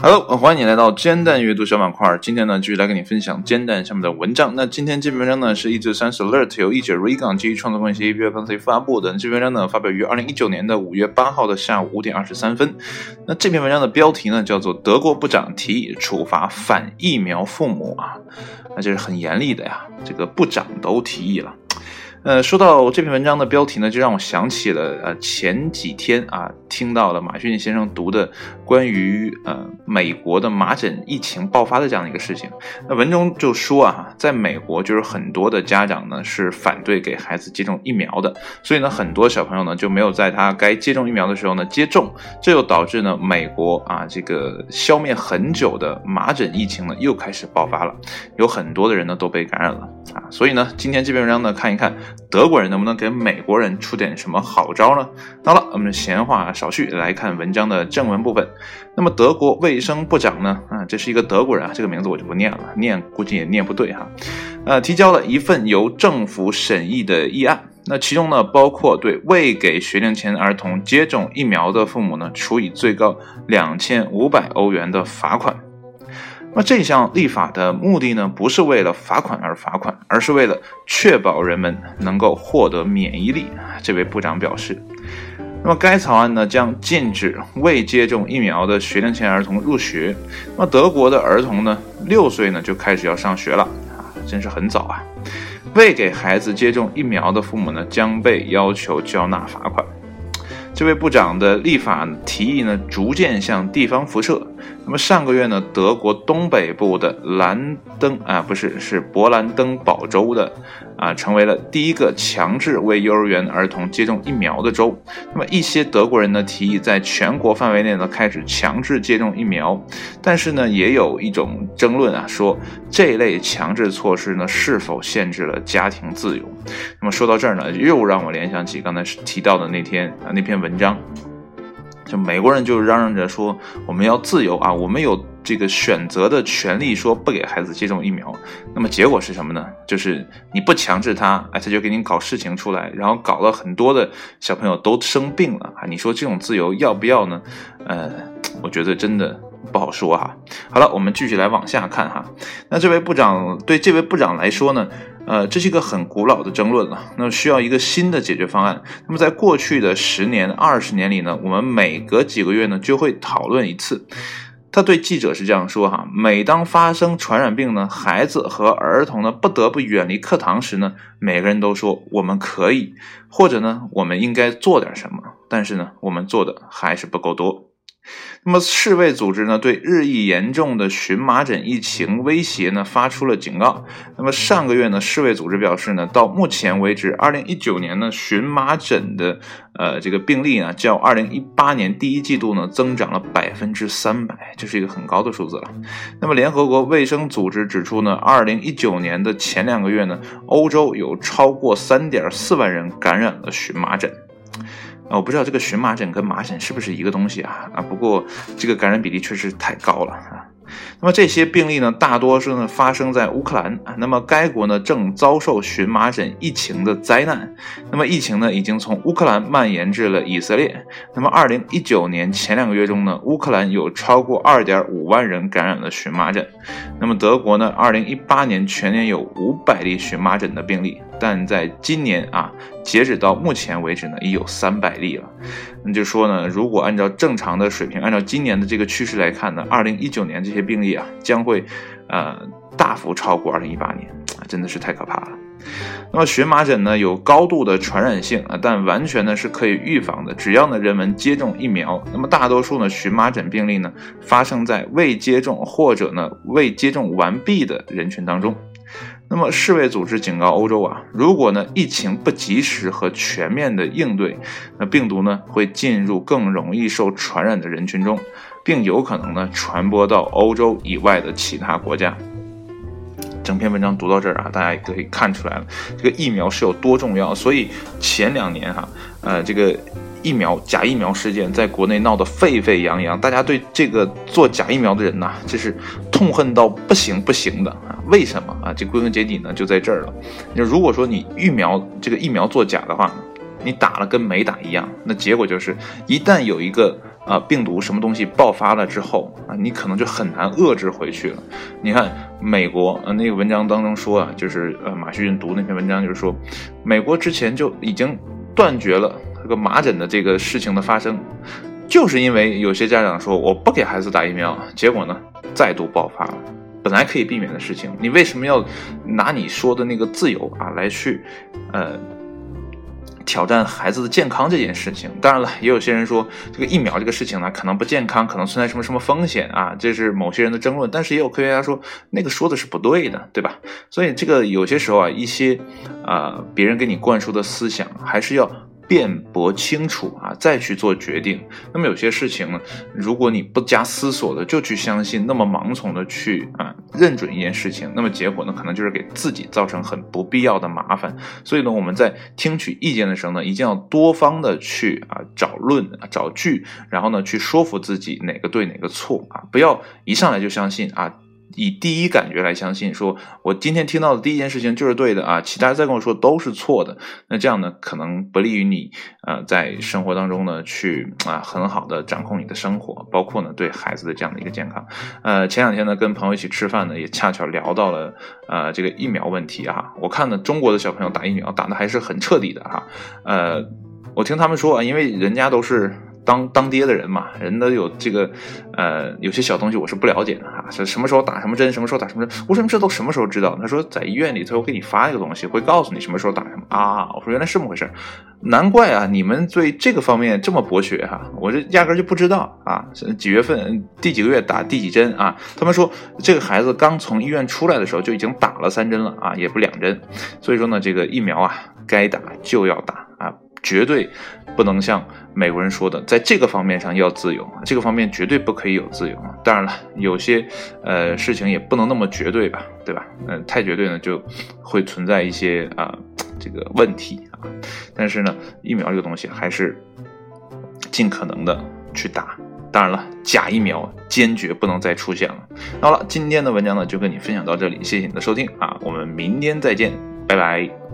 Hello，欢迎你来到煎蛋阅读小板块。今天呢，继续来跟你分享煎蛋上面的文章。那今天这篇文章呢，是一至三十 alert 由译者 Regan 基于创作关系 APP 公司发布的。这篇文章呢，发表于二零一九年的五月八号的下午五点二十三分。那这篇文章的标题呢，叫做“德国部长提议处罚反疫苗父母”啊，那这是很严厉的呀。这个部长都提议了。呃，说到这篇文章的标题呢，就让我想起了呃前几天啊听到了马逊先生读的关于呃美国的麻疹疫情爆发的这样的一个事情。那文中就说啊，在美国就是很多的家长呢是反对给孩子接种疫苗的，所以呢很多小朋友呢就没有在他该接种疫苗的时候呢接种，这又导致呢美国啊这个消灭很久的麻疹疫情呢又开始爆发了，有很多的人呢都被感染了啊，所以呢今天这篇文章呢看一看。德国人能不能给美国人出点什么好招呢？好了，我们闲话少叙，来看文章的正文部分。那么，德国卫生部长呢？啊，这是一个德国人啊，这个名字我就不念了，念估计也念不对哈。呃，提交了一份由政府审议的议案，那其中呢，包括对未给学龄前儿童接种疫苗的父母呢，处以最高两千五百欧元的罚款。那这项立法的目的呢，不是为了罚款而罚款，而是为了确保人们能够获得免疫力。这位部长表示。那么该草案呢，将禁止未接种疫苗的学龄前儿童入学。那么德国的儿童呢，六岁呢就开始要上学了啊，真是很早啊。未给孩子接种疫苗的父母呢，将被要求交纳罚款。这位部长的立法提议呢，逐渐向地方辐射。那么上个月呢，德国东北部的兰登啊，不是是勃兰登堡州的啊，成为了第一个强制为幼儿园儿童接种疫苗的州。那么一些德国人呢，提议在全国范围内呢开始强制接种疫苗，但是呢，也有一种争论啊，说这类强制措施呢是否限制了家庭自由？那么说到这儿呢，又让我联想起刚才提到的那天啊那篇文文章。就美国人就嚷嚷着说我们要自由啊，我们有这个选择的权利，说不给孩子接种疫苗。那么结果是什么呢？就是你不强制他，哎，他就给你搞事情出来，然后搞了很多的小朋友都生病了啊。你说这种自由要不要呢？呃，我觉得真的不好说哈。好了，我们继续来往下看哈。那这位部长对这位部长来说呢？呃，这是一个很古老的争论了，那需要一个新的解决方案。那么在过去的十年、二十年里呢，我们每隔几个月呢就会讨论一次。他对记者是这样说哈：每当发生传染病呢，孩子和儿童呢不得不远离课堂时呢，每个人都说我们可以，或者呢我们应该做点什么，但是呢我们做的还是不够多。那么世卫组织呢，对日益严重的荨麻疹疫情威胁呢，发出了警告。那么上个月呢，世卫组织表示呢，到目前为止，二零一九年呢，荨麻疹的呃这个病例呢，较二零一八年第一季度呢，增长了百分之三百，这是一个很高的数字了。那么联合国卫生组织指出呢，二零一九年的前两个月呢，欧洲有超过三点四万人感染了荨麻疹。啊，我不知道这个荨麻疹跟麻疹是不是一个东西啊？啊，不过这个感染比例确实太高了啊。那么这些病例呢，大多数呢发生在乌克兰啊。那么该国呢正遭受荨麻疹疫情的灾难。那么疫情呢已经从乌克兰蔓延至了以色列。那么二零一九年前两个月中呢，乌克兰有超过二点五万人感染了荨麻疹。那么德国呢，二零一八年全年有五百例荨麻疹的病例，但在今年啊，截止到目前为止呢，已有三百例了。那就说呢，如果按照正常的水平，按照今年的这个趋势来看呢，二零一九年这些病例啊，将会呃大幅超过二零一八年啊，真的是太可怕了。那么荨麻疹呢，有高度的传染性啊，但完全呢是可以预防的，只要呢人们接种疫苗。那么大多数呢荨麻疹病例呢，发生在未接种或者呢未接种完毕的人群当中。那么世卫组织警告欧洲啊，如果呢疫情不及时和全面的应对，那病毒呢会进入更容易受传染的人群中，并有可能呢传播到欧洲以外的其他国家。整篇文章读到这儿啊，大家也可以看出来了，这个疫苗是有多重要。所以前两年哈，呃，这个。疫苗假疫苗事件在国内闹得沸沸扬扬，大家对这个做假疫苗的人呐，这是痛恨到不行不行的啊！为什么啊？这归根结底呢，就在这儿了。那如果说你疫苗这个疫苗作假的话，你打了跟没打一样。那结果就是，一旦有一个啊病毒什么东西爆发了之后啊，你可能就很难遏制回去了。你看美国那个文章当中说啊，就是呃马旭运读那篇文章就是说，美国之前就已经断绝了这个麻疹的这个事情的发生，就是因为有些家长说我不给孩子打疫苗，结果呢再度爆发了。本来可以避免的事情，你为什么要拿你说的那个自由啊来去，呃，挑战孩子的健康这件事情？当然了，也有些人说这个疫苗这个事情呢，可能不健康，可能存在什么什么风险啊，这是某些人的争论。但是也有科学家说那个说的是不对的，对吧？所以这个有些时候啊，一些啊别人给你灌输的思想，还是要。辩驳清楚啊，再去做决定。那么有些事情呢，如果你不加思索的就去相信，那么盲从的去啊认准一件事情，那么结果呢，可能就是给自己造成很不必要的麻烦。所以呢，我们在听取意见的时候呢，一定要多方的去啊找论、啊找据，然后呢去说服自己哪个对哪个错啊，不要一上来就相信啊。以第一感觉来相信，说我今天听到的第一件事情就是对的啊，其他再跟我说都是错的，那这样呢，可能不利于你呃在生活当中呢去啊很好的掌控你的生活，包括呢对孩子的这样的一个健康。呃，前两天呢跟朋友一起吃饭呢，也恰巧聊到了呃这个疫苗问题哈。我看呢中国的小朋友打疫苗打的还是很彻底的哈。呃，我听他们说啊，因为人家都是。当当爹的人嘛，人都有这个，呃，有些小东西我是不了解的哈，是什么时候打什么针，什么时候打什么针，我说这都什么时候知道？他说在医院里头会给你发一个东西，会告诉你什么时候打什么啊。我说原来是这么回事，难怪啊，你们对这个方面这么博学哈，我这压根就不知道啊，几月份第几个月打第几针啊？他们说这个孩子刚从医院出来的时候就已经打了三针了啊，也不两针，所以说呢，这个疫苗啊，该打就要打。绝对不能像美国人说的，在这个方面上要自由，这个方面绝对不可以有自由。当然了，有些呃事情也不能那么绝对吧，对吧？嗯，太绝对呢，就会存在一些啊这个问题啊。但是呢，疫苗这个东西还是尽可能的去打。当然了，假疫苗坚决不能再出现了。好了，今天的文章呢就跟你分享到这里，谢谢你的收听啊，我们明天再见，拜拜。